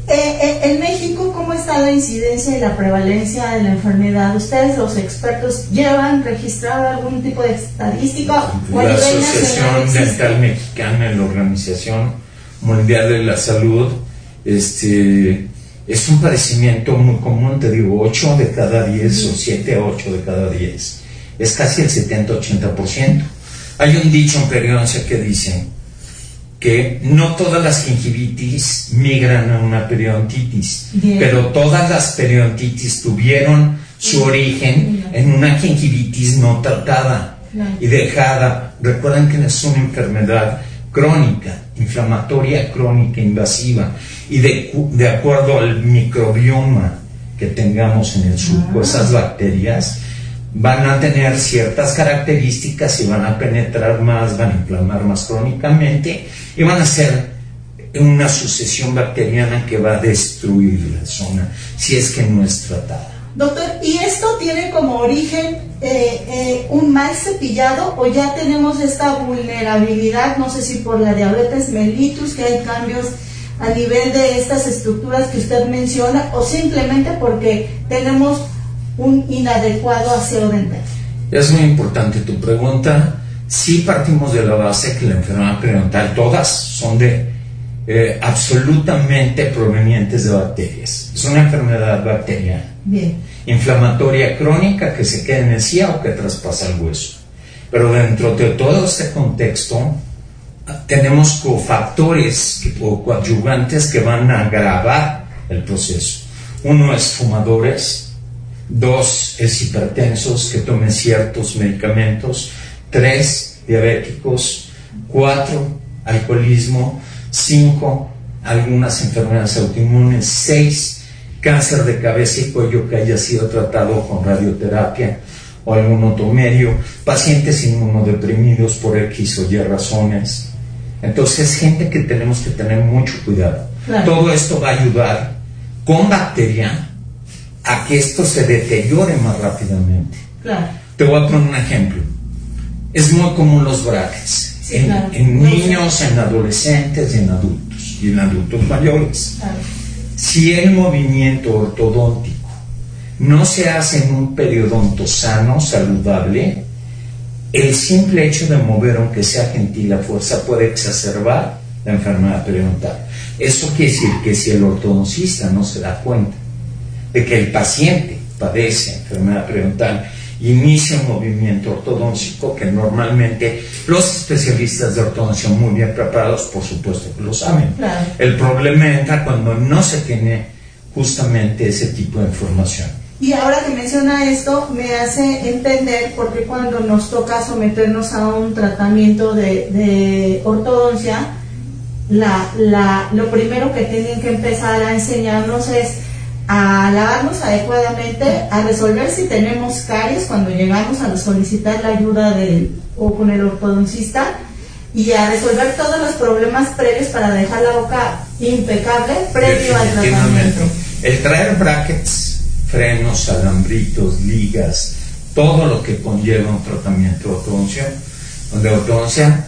Eh, eh, en México, ¿cómo está la incidencia y la prevalencia de la enfermedad? ¿Ustedes, los expertos, llevan registrado algún tipo de estadística? La Asociación? Dental Mexicana la Organización Mundial de la Salud este, es un padecimiento muy común, te digo, 8 de cada 10 o 7 a 8 de cada 10. Es casi el 70-80%. Hay un dicho en periodoncia que dice que no todas las gingivitis migran a una periodontitis, Bien. pero todas las periodontitis tuvieron su origen en una gingivitis no tratada y dejada. Recuerden que es una enfermedad crónica, inflamatoria crónica, invasiva, y de, de acuerdo al microbioma que tengamos en el surco, esas bacterias van a tener ciertas características y van a penetrar más, van a inflamar más crónicamente y van a ser una sucesión bacteriana que va a destruir la zona si es que no es tratada. Doctor, ¿y esto tiene como origen eh, eh, un mal cepillado o ya tenemos esta vulnerabilidad, no sé si por la diabetes mellitus, que hay cambios a nivel de estas estructuras que usted menciona, o simplemente porque tenemos un inadecuado aseo dental? Es muy importante tu pregunta. Sí partimos de la base que la enfermedad periodontal, todas son de eh, absolutamente provenientes de bacterias. Es una enfermedad bacteriana, Bien. inflamatoria crónica que se queda en el cia o que traspasa el hueso. Pero dentro de todo este contexto tenemos cofactores o coadyuvantes que van a agravar el proceso. Uno es fumadores, Dos es hipertensos que tomen ciertos medicamentos. Tres, diabéticos. Cuatro, alcoholismo. Cinco, algunas enfermedades autoinmunes. Seis, cáncer de cabeza y cuello que haya sido tratado con radioterapia o algún otro medio. Pacientes inmunodeprimidos por X o Y razones. Entonces, gente que tenemos que tener mucho cuidado. Claro. Todo esto va a ayudar con bacteria a que esto se deteriore más rápidamente. Claro. Te voy a poner un ejemplo. Es muy común los brackets Sí, en, claro. en Muy niños, en adolescentes en adultos, y en adultos mayores. Claro. Si el movimiento ortodóntico no se hace en un periodonto sano, saludable, el simple hecho de mover, aunque sea gentil, la fuerza puede exacerbar la enfermedad periodontal. Eso quiere decir que si el ortodoncista no se da cuenta de que el paciente padece enfermedad periodontal, inicia un movimiento ortodóntico que normalmente los especialistas de ortodoncia muy bien preparados, por supuesto que lo saben. Claro. El problema entra cuando no se tiene justamente ese tipo de información. Y ahora que menciona esto, me hace entender por qué cuando nos toca someternos a un tratamiento de, de ortodoncia, la, la, lo primero que tienen que empezar a enseñarnos es a lavarnos adecuadamente, a resolver si tenemos caries cuando llegamos a solicitar la ayuda del, o con el ortodoncista y a resolver todos los problemas previos para dejar la boca impecable previo al tratamiento. El traer brackets, frenos, alambritos, ligas, todo lo que conlleva un tratamiento de ortodoncia, de ortodoncia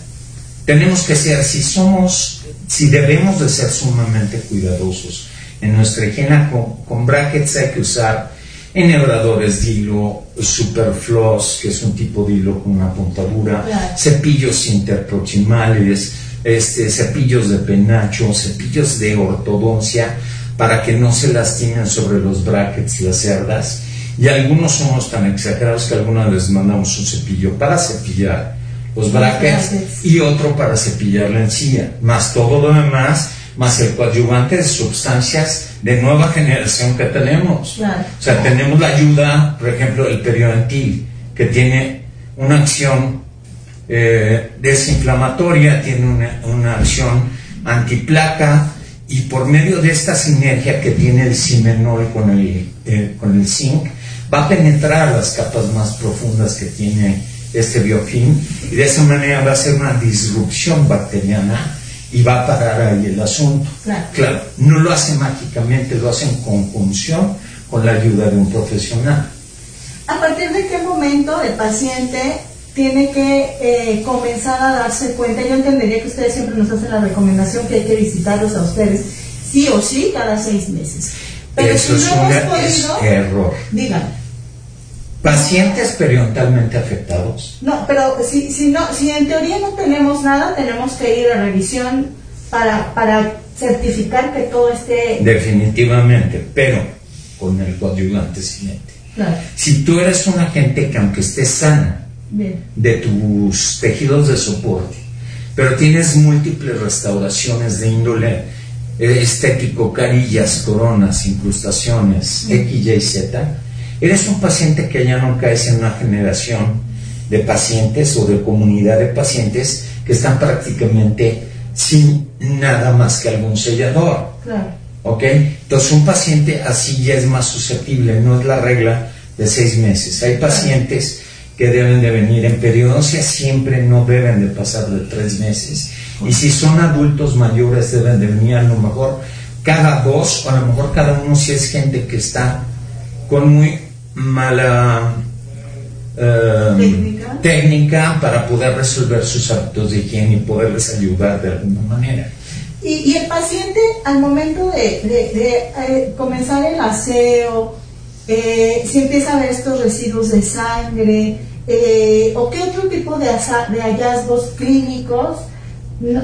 tenemos que ser, si somos, si debemos de ser sumamente cuidadosos en nuestra higiene con, brackets hay que usar enhebradores de hilo, superfloss, que es un tipo de hilo con una puntadura, cepillos interproximales, este, cepillos de penacho, cepillos de ortodoncia, para que no se lastimen sobre los brackets las cerdas. Y algunos somos tan exagerados que algunos les mandamos un cepillo para cepillar los brackets. y otro para cepillar la encía, más todo lo demás más el coadyuvante de sustancias de nueva generación que tenemos. O sea, tenemos la ayuda, por ejemplo, el periodontil, que tiene una acción eh, desinflamatoria, tiene una, acción antiplaca, y por medio de esta sinergia que tiene el cimenol con el, eh, con el zinc, va a penetrar las capas más profundas que tiene este biofilm y de esa manera va a ser una disrupción bacteriana y va a parar ahí el asunto. Claro. no lo hace mágicamente, lo hace en conjunción con la ayuda de un profesional. ¿A partir de qué momento el paciente tiene que eh, comenzar a darse cuenta? Yo entendería que ustedes siempre nos hacen la recomendación que hay que visitarlos a ustedes sí o sí cada seis meses. Pero Eso si no es un error. Díganme. ¿Pacientes periodontalmente afectados? No, pero si, si, no, si en teoría no tenemos nada, tenemos que ir a revisión para, para certificar que todo esté... Definitivamente, pero con el coadyuvante siguiente. Claro. Si tú eres una gente que aunque esté sana de tus tejidos de soporte, pero tienes múltiples restauraciones de índole eh, estético, carillas, coronas, incrustaciones, X, Y, Z, Eres un paciente que ya no caes en una generación de pacientes o de comunidad de pacientes que están prácticamente sin nada más que algún sellador. Claro. ¿Ok? Entonces un paciente así ya es más susceptible, no es la regla de seis meses. Hay pacientes que deben de venir en periodoncia, siempre no deben de pasar de tres meses. Y si son adultos mayores deben de venir a lo mejor cada dos o a lo mejor cada uno si es gente que está con muy mala eh, ¿Técnica? para poder resolver sus hábitos de higiene y poderles ayudar de alguna manera. Y, el paciente al momento de, eh, comenzar el aseo, eh, si empieza a ver estos residuos de sangre, o qué otro tipo de, de hallazgos clínicos,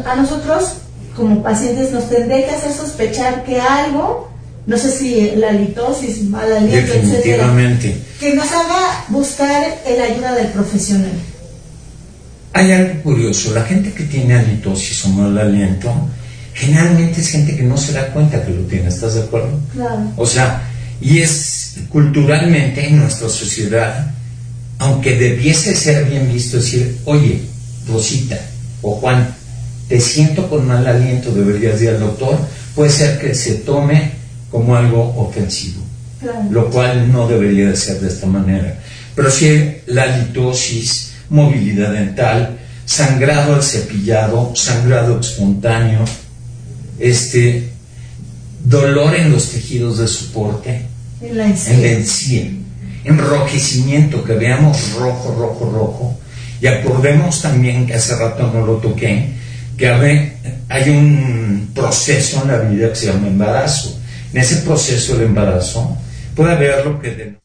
a nosotros como pacientes nos tendría que hacer sospechar que algo no sé si la litosis, mal aliento, Definitivamente. que nos haga buscar la ayuda del profesional. Hay algo curioso, la gente que tiene halitosis o mal aliento, generalmente es gente que no se da cuenta que lo tiene, ¿estás de acuerdo? Claro. O sea, y es culturalmente en nuestra sociedad, aunque debiese ser bien visto decir, oye, Rosita o Juan, te siento con mal aliento, deberías ir al doctor, puede ser que se tome como algo ofensivo, lo cual no debería de ser de esta manera. Pero si la litosis, movilidad dental, sangrado al cepillado, sangrado espontáneo, este, dolor en los tejidos de soporte, en la encía, enrojecimiento, que veamos rojo, rojo, rojo, y acordemos también que hace rato no lo toqué, que hay un proceso en la vida que se llama embarazo en ese proceso del embarazo, puede haber lo que...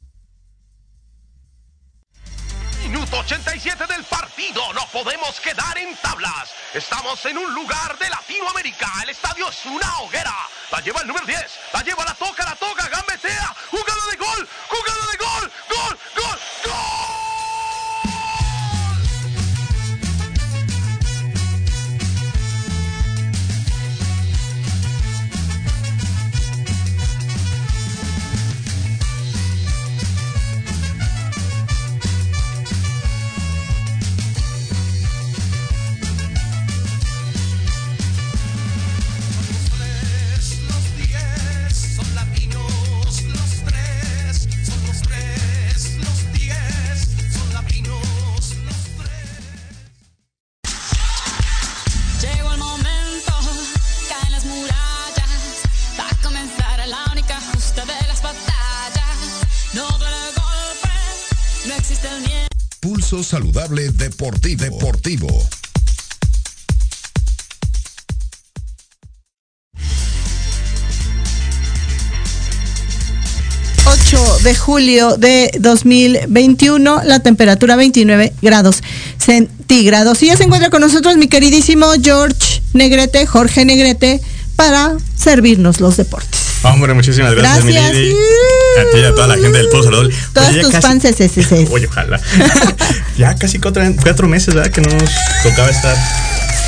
Minuto 87 del partido, no podemos quedar en tablas. Estamos en un lugar de Latinoamérica, el estadio es una hoguera. La lleva el número 10, la lleva, la toca, la toca, gambetea, jugada de gol, jugada de gol, gol. Pulso Saludable Deportivo. Deportivo. 8 de julio de 2021, la temperatura 29 grados centígrados. Y ya se encuentra con nosotros mi queridísimo George Negrete, Jorge Negrete, para servirnos los deportes. Hombre, muchísimas gracias, Gracias. A ti y a toda la gente del Pueblo Oye, ya tus casi- fans es. Oye, ojalá. ya casi cuatro, cuatro meses, ¿verdad? Que no nos tocaba estar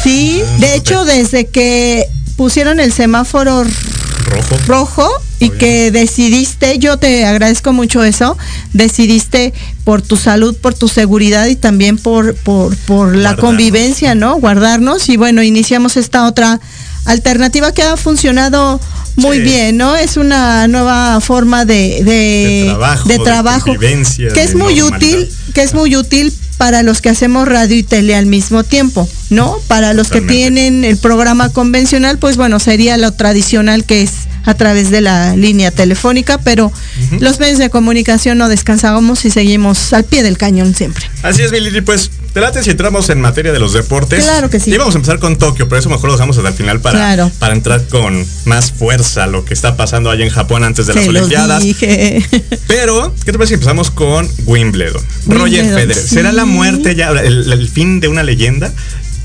Sí, de hecho, desde que pusieron el semáforo rojo. rojo y que decidiste, yo te agradezco mucho eso, decidiste por tu salud, por tu seguridad y también por, por, por la Guardarnos. convivencia, ¿no? Guardarnos y bueno, iniciamos esta otra alternativa que ha funcionado muy bien, ¿no? Es una nueva forma de, de, De trabajo, de trabajo, que es muy normalidad. útil, que es muy útil para los que hacemos radio y tele al mismo tiempo, ¿no? Para los que tienen el programa convencional, pues bueno, sería lo tradicional que es a través de la línea telefónica, pero los medios de comunicación no descansamos y seguimos al pie del cañón siempre. Así es, Milady. Pues, te late si entramos en materia de los deportes. Claro que sí. Y vamos a empezar con Tokio, pero eso mejor lo dejamos hasta el final para, Claro. para entrar con más fuerza lo que está pasando allá en Japón antes de las Se Olimpiadas. dije. Pero, ¿qué te parece si empezamos con Wimbledon? Roger Federer. ¿Será la muerte ya, el, el fin de una leyenda?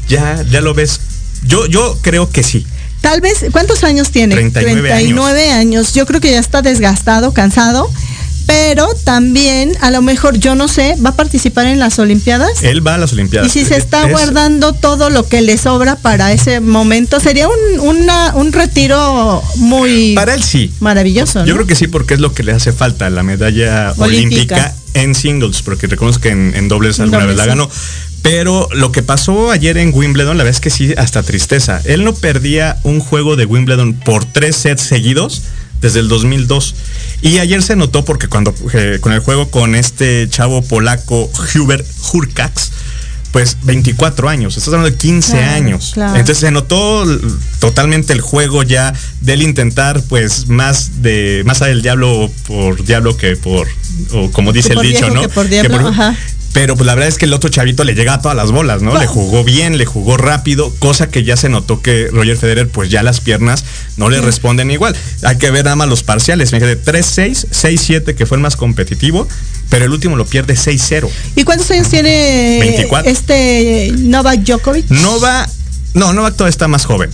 ¿Ya, ya lo ves? Yo, yo creo que sí. Tal vez, ¿cuántos años tiene? 39 39 años. Yo creo que ya está desgastado, cansado, pero también, a lo mejor, yo no sé, ¿va a participar en las Olimpiadas? Él va a las Olimpiadas. Y si se está Es- guardando todo lo que le sobra para ese momento, sería un, una- un retiro muy Para él sí. maravilloso, ¿no? Yo creo que sí, porque es lo que le hace falta, la medalla Olímpica. olímpica, en singles, porque reconozco que en, en dobles alguna dobles, vez la ganó. Pero lo que pasó ayer en Wimbledon, la verdad es que sí, hasta tristeza. Él no perdía un juego de Wimbledon por tres sets seguidos desde el 2002. Y ayer se notó porque cuando eh, con el juego con este chavo polaco Hubert Hurkacz, pues 24 años, estás hablando de 15 Claro, años. claro. Entonces se notó totalmente el juego ya del intentar pues más de más al diablo por diablo que por o como dice el por dicho, ¿no? que por diablo, ajá. Pero pues la verdad es que el otro chavito le llega a todas las bolas, ¿no? Le jugó bien, le jugó rápido, cosa que ya se notó que Roger Federer, pues ya las piernas no le responden igual. Hay que ver nada más los parciales. Fíjate, 3-6, 6-7, que fue el más competitivo, pero el último lo pierde 6-0. ¿Y cuántos años tiene 24. este Novak Djokovic? Novak, no, Novak todavía está más joven.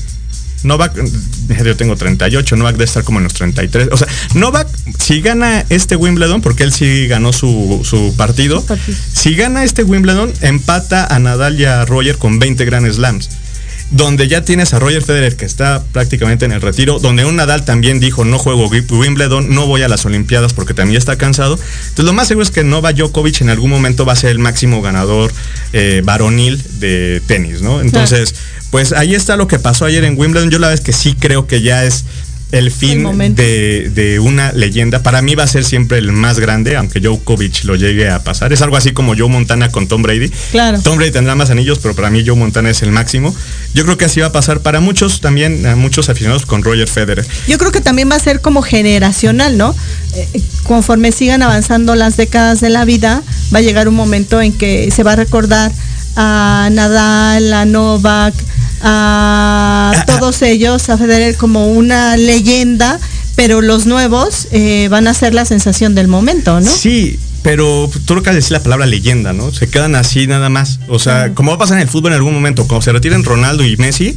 Novak, mm, yo tengo 38, Novak debe estar como en los 33. O sea, Novak, si gana este Wimbledon, porque él sí ganó su, su partido, si gana este Wimbledon, empata a Nadal y a Roger con 20 Grand Slams. Donde ya tienes a Roger Federer que está prácticamente en el retiro, donde un Nadal también dijo no juego Wimbledon, no voy a las Olimpiadas porque también está cansado. Entonces lo más seguro es que Novak Djokovic en algún momento va a ser el máximo ganador eh, varonil de tenis, ¿no? Entonces, pues ahí está lo que pasó ayer en Wimbledon. Yo la es que sí creo que ya es el fin de, de una leyenda. Para mí va a ser siempre el más grande, aunque Djokovic lo llegue a pasar. Es algo así como Joe Montana con Tom Brady. Claro. Tom Brady tendrá más anillos, pero para mí Joe Montana es el máximo. Yo creo que así va a pasar para muchos también, a muchos aficionados con Roger Federer. Yo creo que también va a ser como generacional, ¿no? Eh, conforme sigan avanzando las décadas de la vida, va a llegar un momento en que se va a recordar a Nadal, a Novak, a todos ellos, a Federer como una leyenda, pero los nuevos eh, van a ser la sensación del momento, ¿no? Sí, pero tú lo que decir la palabra leyenda, ¿no? Se quedan así nada más. O sea, como va a pasar en el fútbol en algún momento, cuando se retiren Ronaldo y Messi,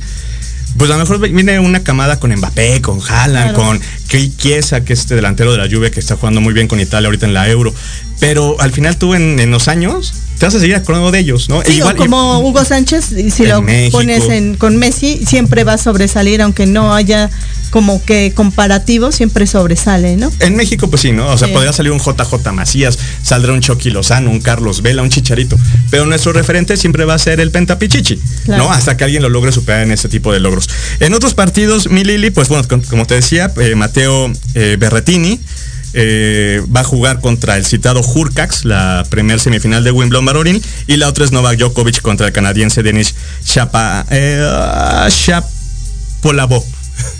pues a lo mejor viene una camada con Mbappé, con Haaland, Claro. con Kei Chiesa, que es este delantero de la Juve que está jugando muy bien con Italia ahorita en la Euro. Pero al final tú en, en los años te vas a seguir acordando de ellos, ¿no? Sí, o como Hugo Sánchez, si lo México. pones en, con Messi, siempre va a sobresalir, aunque no haya como que comparativo, siempre sobresale, ¿no? En México, pues sí, ¿no? O sea, Sí. podría salir un JJ Macías, saldrá un Chucky Lozano, un Carlos Vela, un Chicharito. Pero nuestro referente siempre va a ser el Pentapichichi, Claro. ¿no? Hasta que alguien lo logre superar en ese tipo de logros. En otros partidos, mi Lili, pues bueno, como te decía, eh, Mateo eh, Berretini. eh, va a jugar contra el citado Hurkacz, la primer semifinal de Wimbledon varonil, y la otra es Novak Djokovic contra el canadiense Denis Chapa.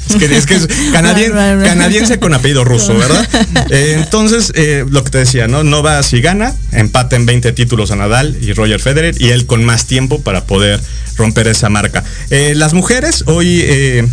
Es que es, que es canadien- canadiense con apellido ruso, ¿verdad? Eh, entonces, eh, lo que te decía, ¿no? Nova si gana, empata en 20 títulos a Nadal y Roger Federer y él con más tiempo para poder romper esa marca. Eh, las mujeres, hoy eh,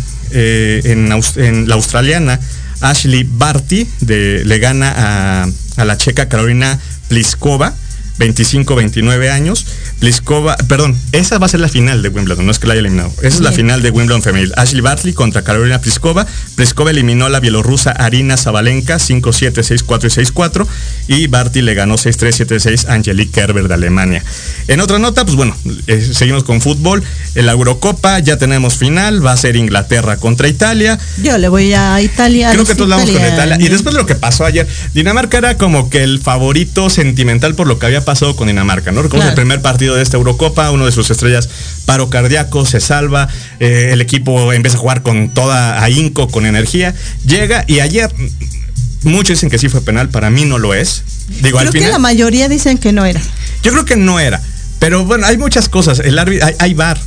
en, en la australiana, Ashley Barty de- le gana a, a la checa Carolina Pliskova. 25-29 años. Pliskova, perdón, esa va a ser la final de Wimbledon, no es que la haya eliminado. Esa es la final de Wimbledon femenil. Ashley Bartley contra Carolina Pliskova. Pliskova eliminó a la bielorrusa Arina Zabalenka 5-7, 6-4 y 6-4. Y Barty le ganó 6-3, 7-6 a Angelique Kerber de Alemania. En otra nota, pues bueno, eh, seguimos con fútbol. En la Eurocopa ya tenemos final, va a ser Inglaterra contra Italia. Yo le voy a Italia. Creo que todos vamos con Italia. Y después de lo que pasó ayer, Dinamarca era como que el favorito sentimental por lo que había pasado con Dinamarca, ¿no? Recuerdo Claro. el primer partido de esta Eurocopa, uno de sus estrellas, paro cardíaco, se salva, eh, el equipo empieza a jugar con toda ahínco, con energía, llega y ayer mm, muchos dicen que sí fue penal, para mí no lo es. Digo, Creo al que la mayoría dicen que no era. Yo creo que no era. Pero bueno, hay muchas cosas. El árbitro, hay, hay VAR.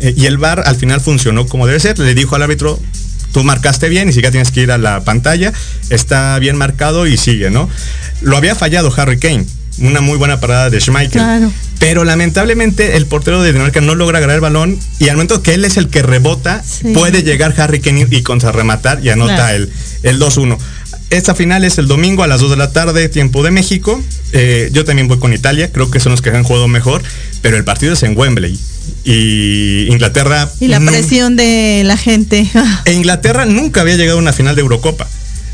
eh, y el VAR al final funcionó como debe ser. Le dijo al árbitro, tú marcaste bien y siquiera tienes que ir a la pantalla. Está bien marcado y sigue, ¿no? Lo había fallado Harry Kane. Una muy buena parada de Schmeichel. Claro. Pero lamentablemente el portero de Dinamarca no logra agarrar el balón y al momento que él es el que rebota, Sí. puede llegar Harry Kane y contrarrematar y anota Claro. el, el 2-1. Esta final es el domingo a las 2 de la tarde, tiempo de México. Eh, yo también voy con Italia, creo que son los que han jugado mejor, pero el partido es en Wembley. Y Inglaterra... Y la presión de la gente. e Inglaterra nunca había llegado a una final de Eurocopa.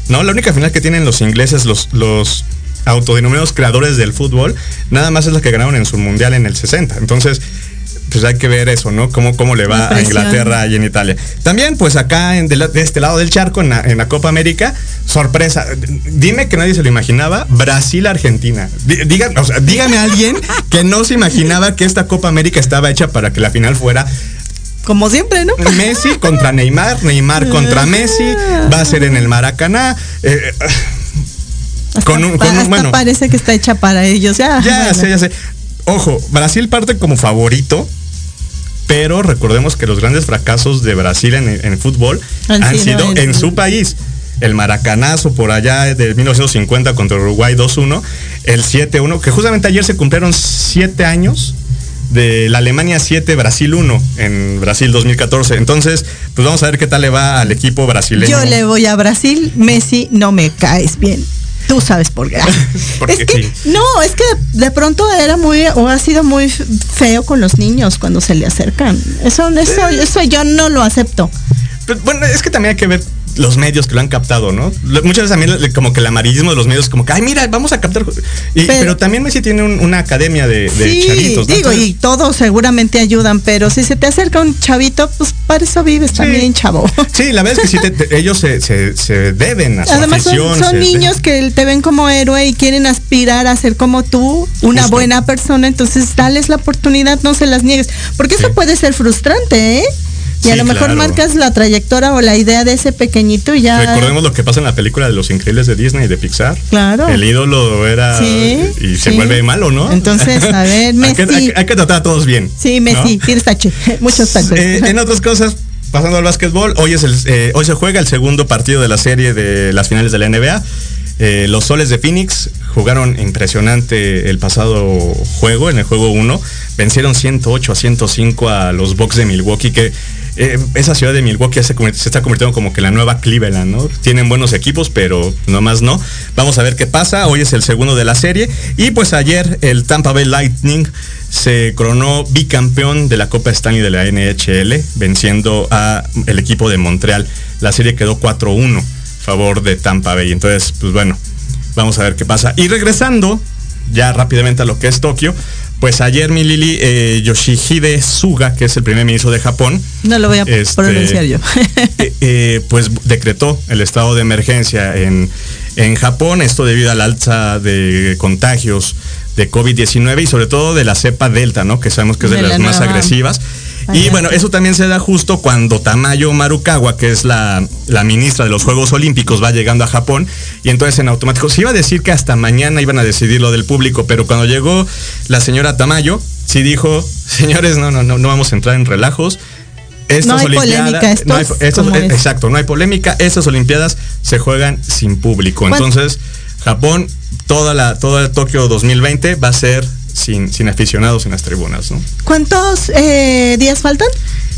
¿No? La única final que tienen los ingleses, los, los autodenominados creadores del fútbol, nada más es la que ganaron en su mundial en el 60. Entonces, pues hay que ver eso, ¿no? Cómo, cómo le va a. Inglaterra y en Italia. También, pues acá en de, la- de este lado del charco, en la, en la Copa América, sorpresa. Dime que nadie se lo imaginaba, Brasil-Argentina. O sea, dígame a alguien que no se imaginaba que esta Copa América estaba hecha para que la final fuera Como siempre, ¿no? Messi contra Neymar, Neymar contra Messi, va a ser en el Maracaná. eh, con un, con un- Hasta bueno, parece que está hecha para ellos. Ya, ya bueno. sé, ya sé. Ojo, Brasil parte como favorito, pero recordemos que los grandes fracasos de Brasil en, en fútbol Han han, sido sido en- en su país. El maracanazo por allá de 1950 contra Uruguay 2-1, el 7-1, que justamente ayer se cumplieron 7 años de la Alemania 7, Brasil 1 en Brasil 2014. Entonces, pues vamos a ver qué tal le va al equipo brasileño. Yo le voy a Brasil, Messi, no me caes bien. Tú sabes por qué. Porque es que, sí. no, es que de pronto era muy, o ha sido muy feo con los niños cuando se le acercan. Eso, eso, eso yo no lo acepto. Pero, bueno, es que también hay que ver los medios que lo han captado, ¿no? Muchas veces también como que el amarillismo de los medios, como que, ay, mira, vamos a captar. Y- pero, Pero- también Messi tiene un- una academia de, de sí, chavitos, ¿no? digo, y todos seguramente ayudan, pero si se te acerca un chavito, pues para eso vives también, chavo. Sí, la verdad es que sí, te- te- ellos se, se- se deben a su Además son, afición. son niños que te ven como héroe y quieren aspirar a ser como tú, una Justo. buena persona, entonces dales la oportunidad, no se las niegues, porque eso puede ser frustrante, ¿eh? Y a lo mejor claro. marcas la trayectoria o la idea de ese pequeñito y ya. Recordemos lo que pasa en la película de Los Increíbles de Disney y de Pixar. Claro. El ídolo era. Sí, y se sí. vuelve malo, ¿no? Entonces, a ver, Messi. hay que- hay que tratar a todos bien. Sí, Messi, ¿no? tienes tache, muchos taches. Eh, en otras cosas, pasando al básquetbol, hoy, es el, eh, hoy se juega el segundo partido de la serie de las finales de la NBA. Eh, los soles de Phoenix jugaron impresionante el pasado juego, en el juego 1. Vencieron 108 a 105 a los Bucks de Milwaukee, que eh, esa ciudad de Milwaukee se está convirtiendo como que la nueva Cleveland, ¿no? Tienen buenos equipos, pero nomás no. Vamos a ver qué pasa. Hoy es el segundo de la serie. Y pues ayer el Tampa Bay Lightning se coronó bicampeón de la Copa Stanley de la NHL, venciendo a el equipo de Montreal. La serie quedó 4-1 a favor de Tampa Bay. Entonces, pues bueno, vamos a ver qué pasa. Y regresando ya rápidamente a lo que es Tokio, pues ayer mi Lili eh, Yoshihide Suga, que es el primer ministro de Japón, No lo voy a Este, pronunciar yo. eh, eh, pues decretó el estado de emergencia en, en Japón, esto debido al alza de contagios de COVID-19 y sobre todo de la cepa Delta, ¿no? Que sabemos que es de, De las la más nueva agresivas. Y bueno, eso también se da justo cuando Tamayo Marukawa, que es la, la ministra de los Juegos Olímpicos, va llegando a Japón y entonces en automático se iba a decir que hasta mañana iban a decidir lo del público, pero cuando llegó la señora Tamayo, sí dijo, señores, no, no, no, no vamos a entrar en relajos, estas No Olimpiadas. polémica, estos, no hay- estas- ¿cómo eh, es? exacto, no hay polémica. Estas Olimpiadas se juegan sin público. ¿Cuán- Entonces, Japón, toda la, toda el Tokio 2020 va a ser sin, sin aficionados en las tribunas, ¿no? ¿Cuántos eh, días faltan?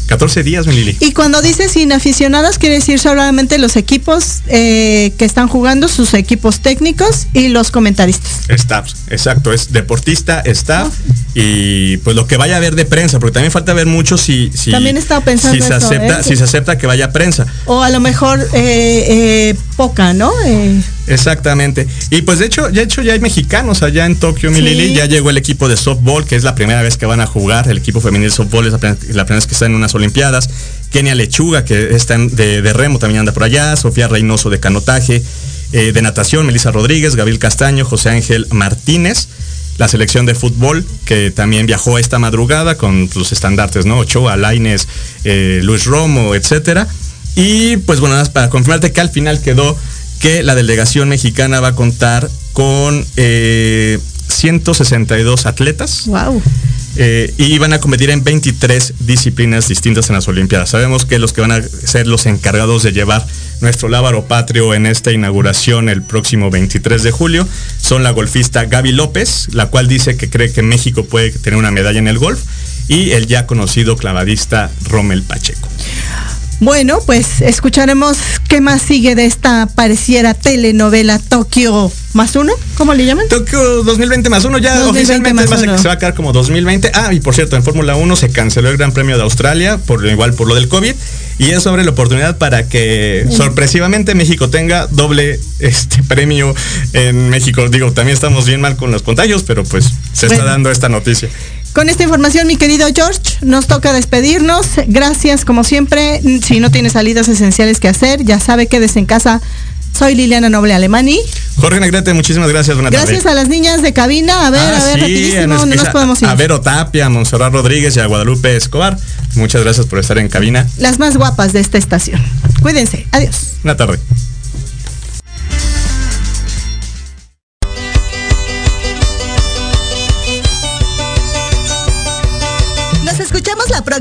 14 días, mi Lili. Y cuando dices sin aficionados, quiere decir solamente los equipos eh, que están jugando, sus equipos técnicos y los comentaristas. Staff, exacto, es deportista, staff y pues lo que vaya a haber de prensa, porque también falta ver mucho si, si, También estaba pensando si se eso, acepta, ¿eh? si se acepta que vaya prensa. O a lo mejor eh, eh, poca, ¿no? Exactamente. Y pues de hecho, de hecho ya hay mexicanos allá en Tokio, mi Sí. Lili. Ya llegó el equipo de softball, que es la primera vez que van a jugar. El equipo femenil de softball es la primera, la primera vez que está en unas Olimpiadas. Kenia Lechuga, que está de remo, también anda por allá. Sofía Reynoso de canotaje. eh, de natación, Melissa Rodríguez, Gabriel Castaño, José Ángel Martínez. La selección de fútbol, que también viajó esta madrugada con los estandartes, ¿no? Ochoa, Laines, eh, Luis Romo, etcétera. Y pues bueno, nada más para confirmarte que al final quedó que la delegación mexicana va a contar con eh, 162 atletas. Wow. eh, y van a competir en 23 disciplinas distintas en las Olimpiadas. Sabemos que los que van a ser los encargados de llevar nuestro lábaro patrio en esta inauguración el próximo 23 de julio son la golfista Gaby López, la cual dice que cree que México puede tener una medalla en el golf, y el ya conocido clavadista Rommel Pacheco. Bueno, pues escucharemos qué más sigue de esta pareciera telenovela Tokio más uno, ¿cómo le llaman? Tokio 2020 más uno, ya 2020 oficialmente más uno. se va a quedar como 2020. Ah, y por cierto, en Fórmula 1 se canceló el Gran Premio de Australia, por igual por lo del COVID, y es sobre la oportunidad para que sorpresivamente México tenga doble este premio en México. Digo, también estamos bien mal con los contagios, pero pues se Bueno. está dando esta noticia. Con esta información, mi querido George, nos toca despedirnos. Gracias, como siempre. Si no tiene salidas esenciales que hacer, ya sabe, quédese en casa. Soy Liliana Noble Alemani. Jorge Negrete, muchísimas gracias. Buenas Gracias a las niñas de cabina. A ver, Ah, a ver, sí, rapidísimo, a, no nos podemos ir. a Vero Tapia, a Monserrat Rodríguez y a Guadalupe Escobar. Muchas gracias por estar en cabina. Las más guapas de esta estación. Cuídense. Adiós. Una tarde.